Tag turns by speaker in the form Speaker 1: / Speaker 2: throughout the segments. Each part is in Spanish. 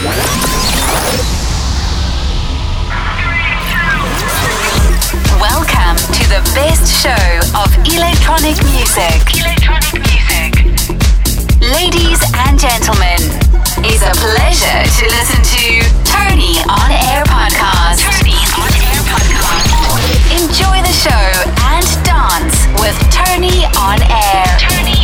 Speaker 1: Welcome to the best show of electronic music. Electronic music. Ladies and gentlemen, it's a pleasure to listen to Tony on Air Podcast. Tony on Air Podcast. Enjoy the show and dance with Tony on Air. Tony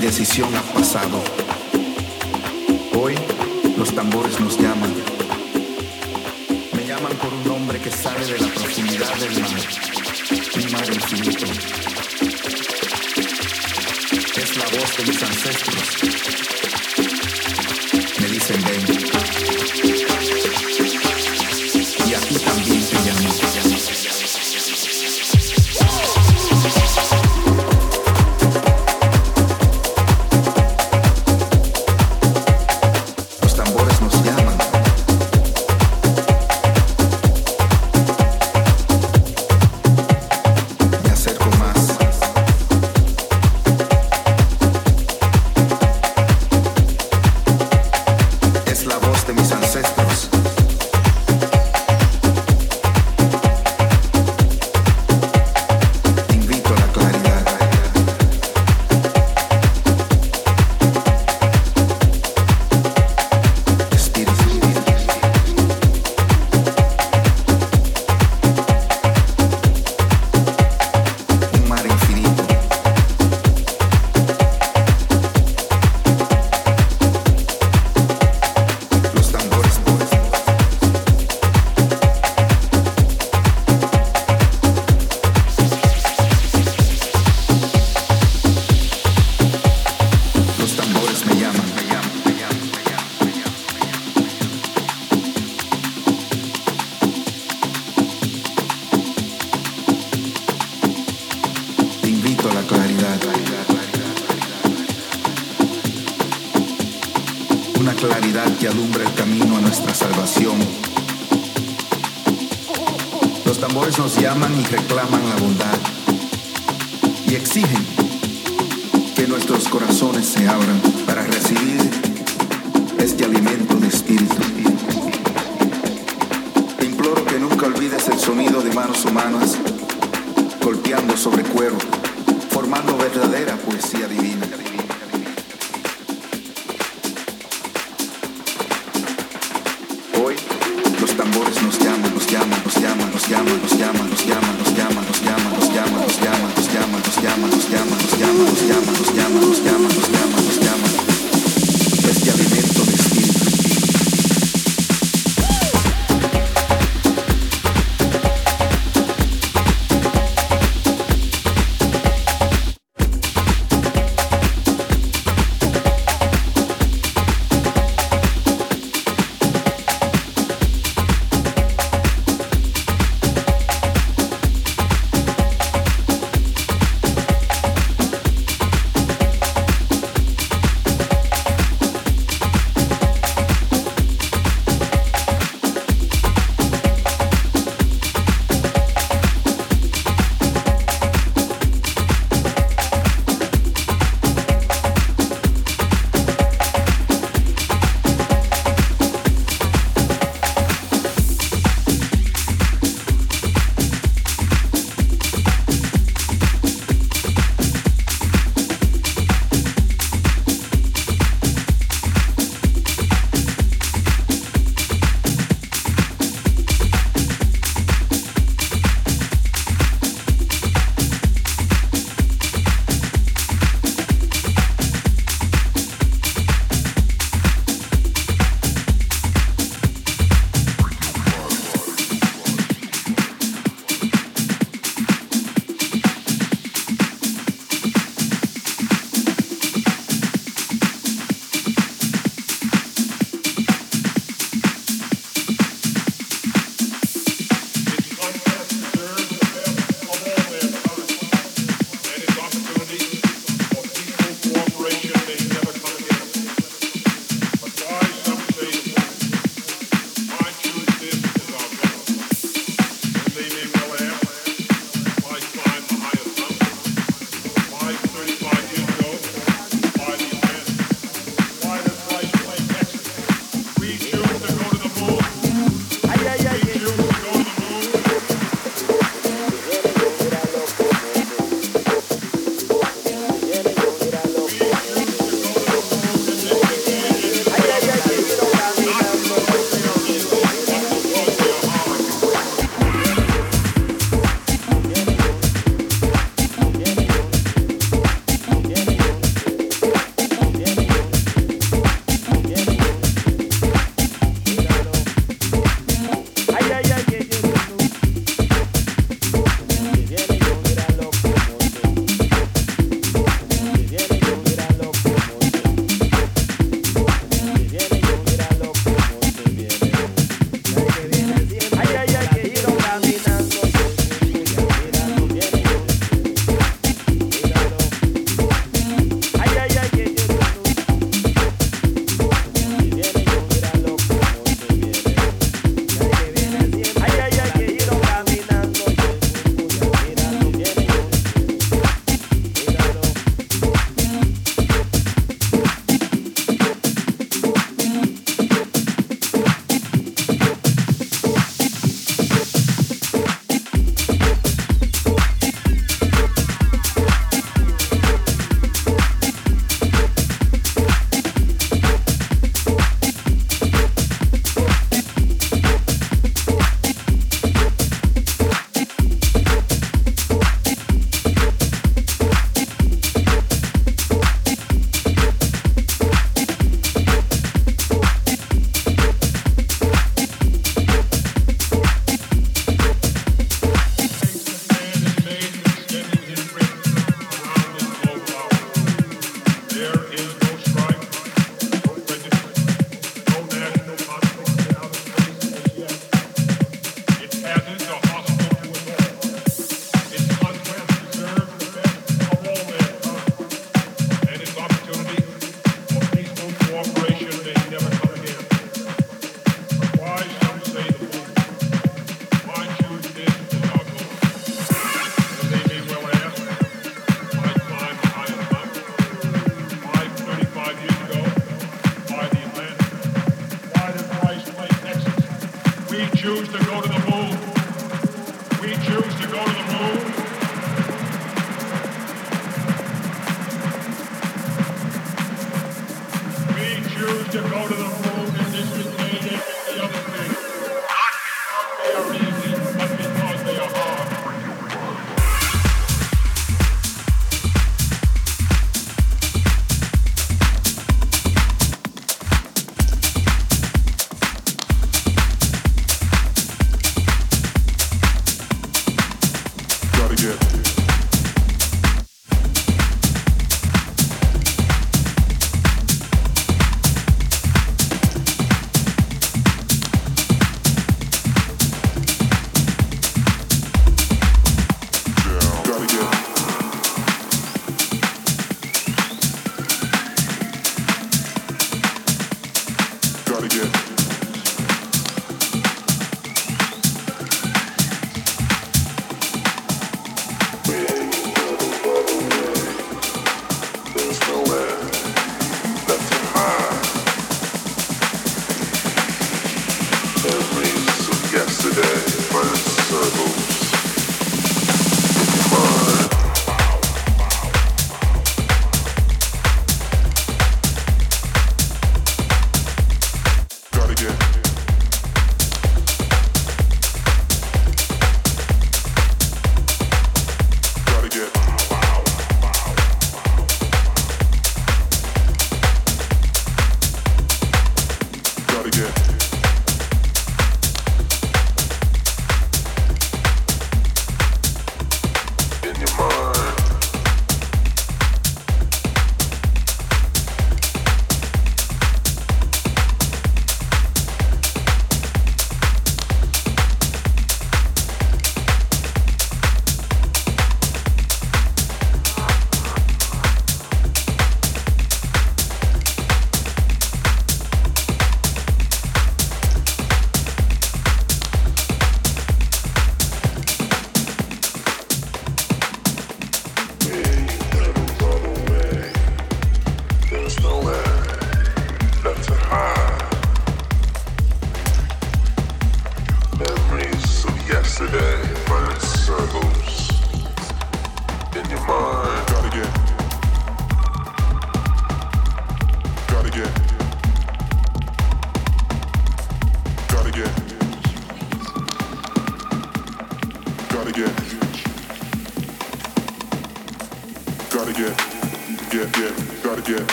Speaker 2: indecisión ha pasado. Hoy los tambores nos llaman. Me llaman por un nombre que sale de la profundidad del mar, un mar infinito.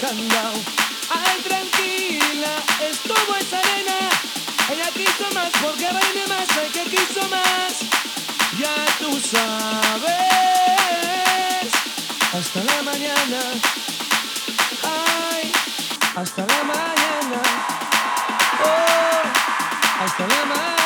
Speaker 3: Ay, tranquila, estuvo esa arena. Ella quiso más porque reine más, hay que quiso más. Ya tú sabes. Hasta la mañana. Ay, hasta la mañana. Oh, hasta la mañana.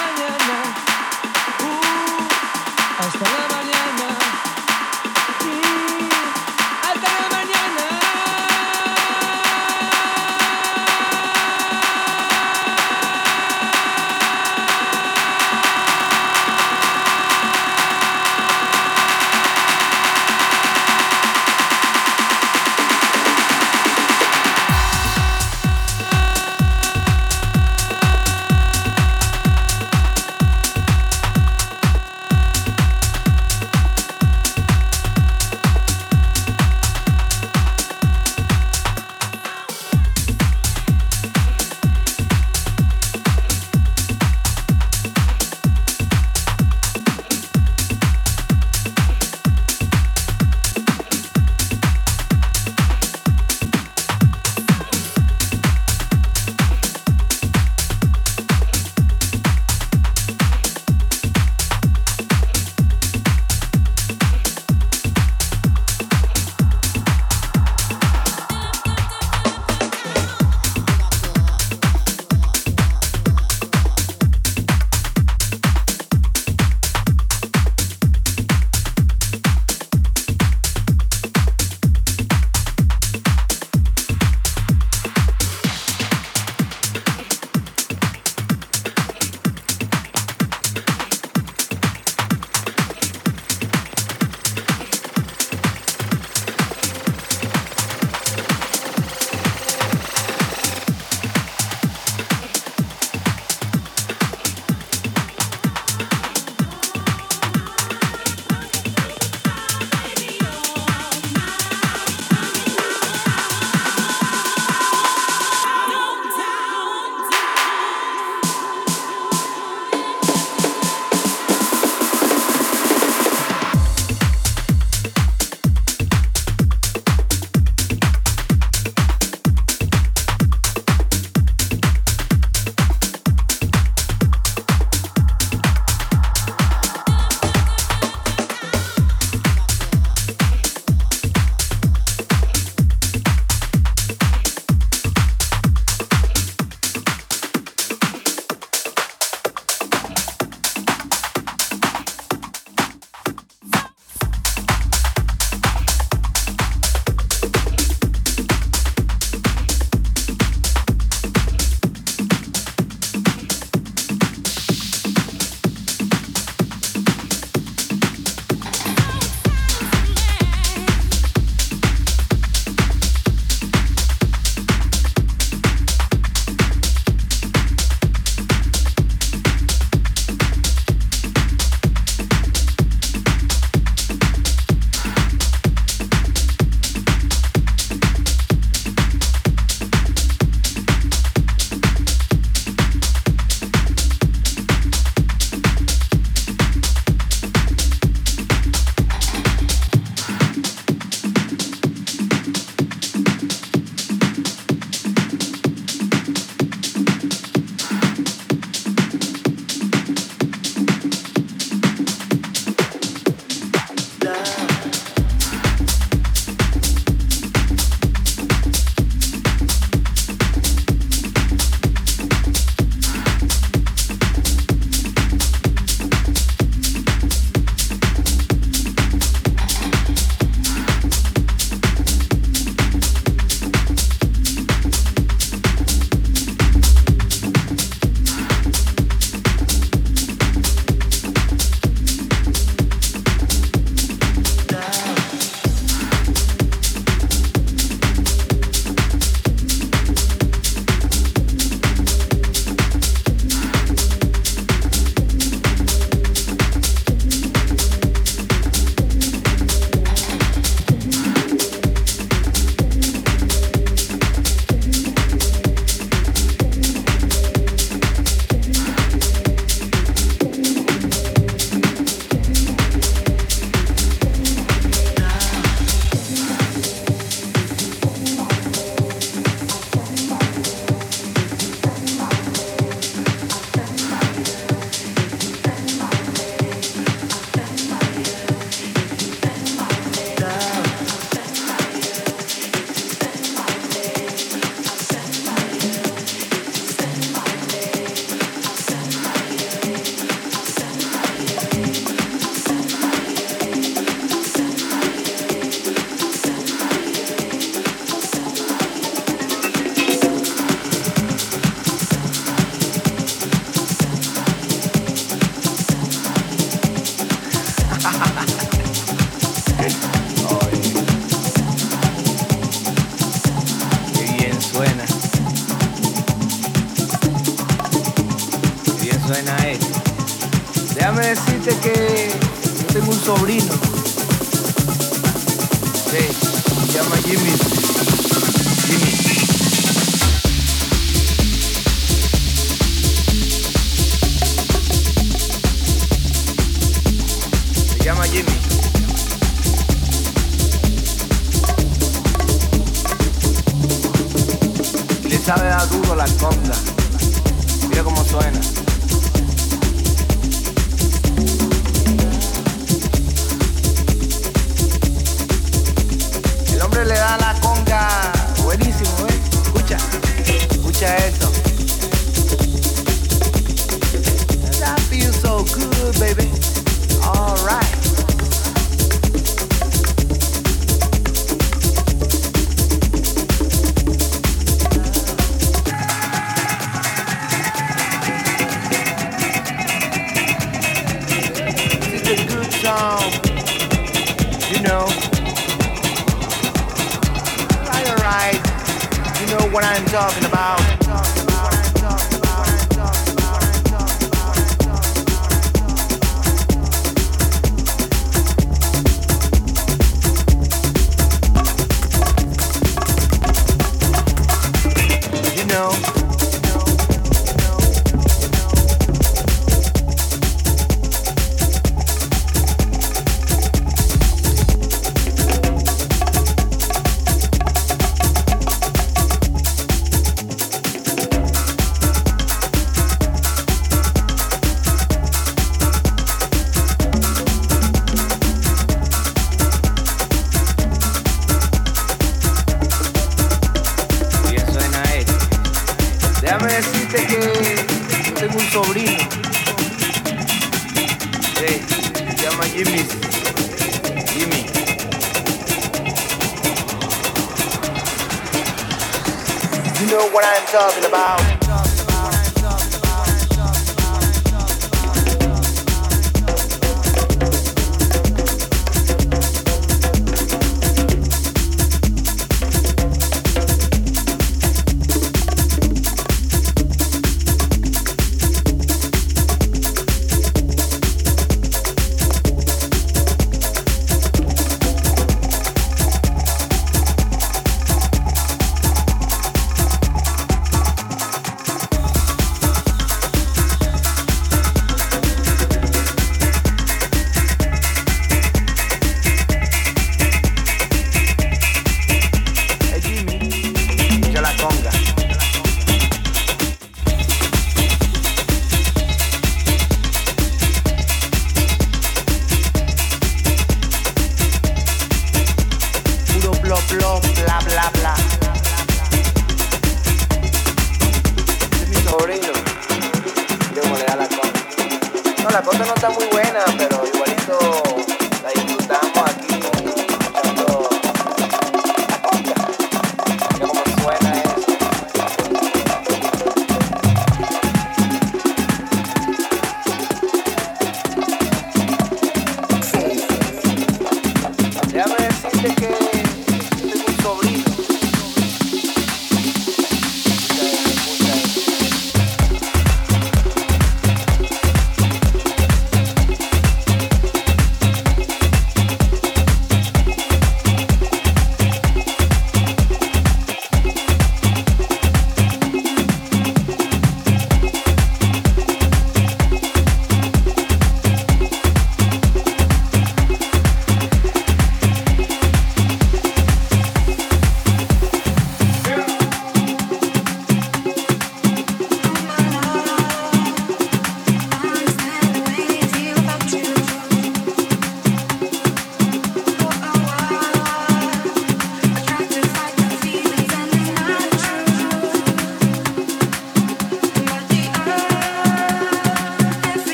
Speaker 4: Talking about.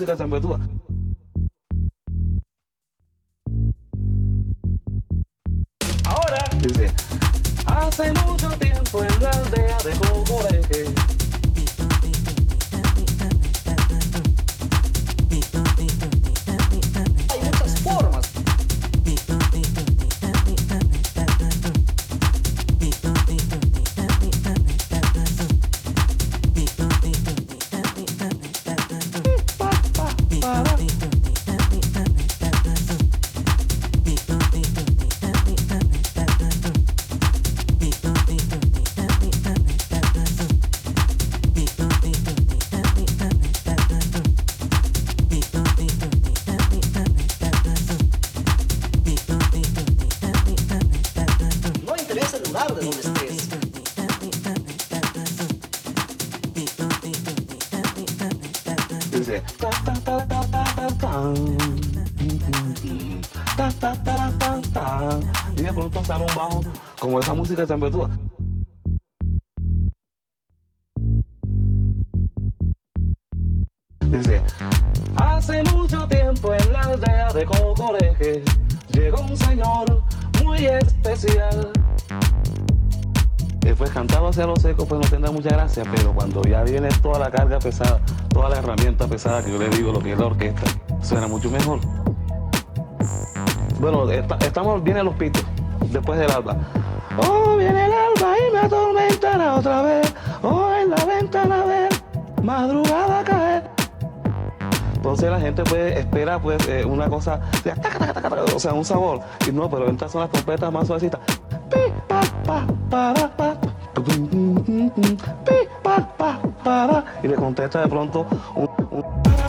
Speaker 5: 这个怎么做
Speaker 6: música zambetúa. Dice, hace mucho tiempo en la aldea de Cocoreje llegó un señor muy especial. Después cantado hacia los secos, pues no tendrá mucha gracia, pero cuando ya viene toda la carga pesada, toda la herramienta pesada que yo le digo, lo que es la orquesta, suena mucho mejor. Bueno, estamos bien en los pitos, después del alba. Oh, viene el alba y me atormentará otra vez. Oh, en la ventana ver madrugada caer. Entonces la gente puede esperar pues eh, una cosa, o sea, un sabor. Y no, pero estas son las trompetas más suavecitas. Ele completa pronto um, um...